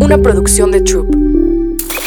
Una producción de Troop.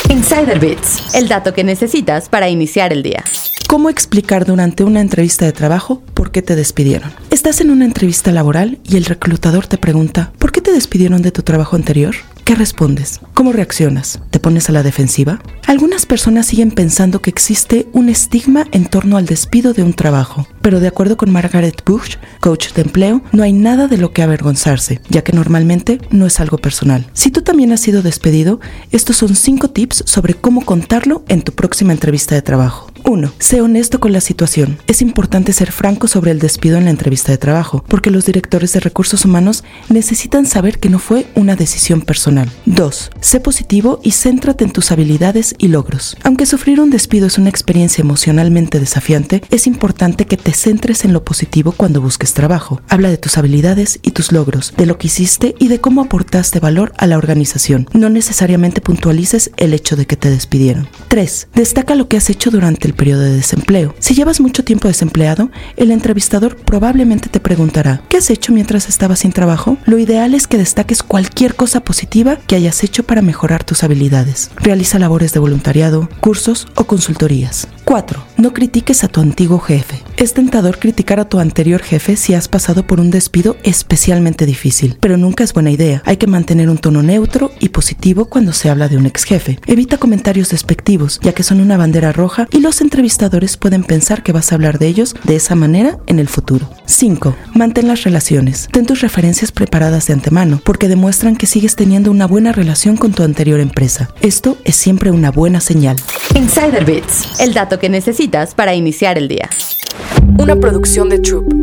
Insider Bits, el dato que necesitas para iniciar el día. ¿Cómo explicar durante una entrevista de trabajo por qué te despidieron? Estás en una entrevista laboral y el reclutador te pregunta, ¿por qué te despidieron de tu trabajo anterior? ¿Qué respondes? ¿Cómo reaccionas? ¿Te pones a la defensiva? Algunas personas siguen pensando que existe un estigma en torno al despido de un trabajo, pero de acuerdo con Margaret Bush, coach de empleo, no hay nada de lo que avergonzarse, ya que normalmente no es algo personal. Si tú también has sido despedido, estos son 5 tips sobre cómo contarlo en tu próxima entrevista de trabajo. 1. Sé honesto con la situación. Es importante ser franco sobre el despido en la entrevista de trabajo, porque los directores de recursos humanos necesitan saber que no fue una decisión personal. 2. Sé positivo y céntrate en tus habilidades y logros. Aunque sufrir un despido es una experiencia emocionalmente desafiante, es importante que te centres en lo positivo cuando busques trabajo. Habla de tus habilidades y tus logros, de lo que hiciste y de cómo aportaste valor a la organización. No necesariamente puntualices el hecho de que te despidieron. 3. Destaca lo que has hecho durante el periodo de desempleo. Si llevas mucho tiempo desempleado, el entrevistador probablemente te preguntará, ¿qué has hecho mientras estabas sin trabajo? Lo ideal es que destaques cualquier cosa positiva que hayas hecho para mejorar tus habilidades. Realiza labores de voluntariado, cursos o consultorías. 4. No critiques a tu antiguo jefe. Es tentador criticar a tu anterior jefe si has pasado por un despido especialmente difícil, pero nunca es buena idea. Hay que mantener un tono neutro y positivo cuando se habla de un ex jefe. Evita comentarios despectivos, ya que son una bandera roja y los entrevistadores pueden pensar que vas a hablar de ellos de esa manera en el futuro. 5. Mantén las relaciones. Ten tus referencias preparadas de antemano, porque demuestran que sigues teniendo una buena relación con tu anterior empresa. Esto es siempre una buena señal. Insider Bits, el dato que necesitas para iniciar el día. Una producción de Troop.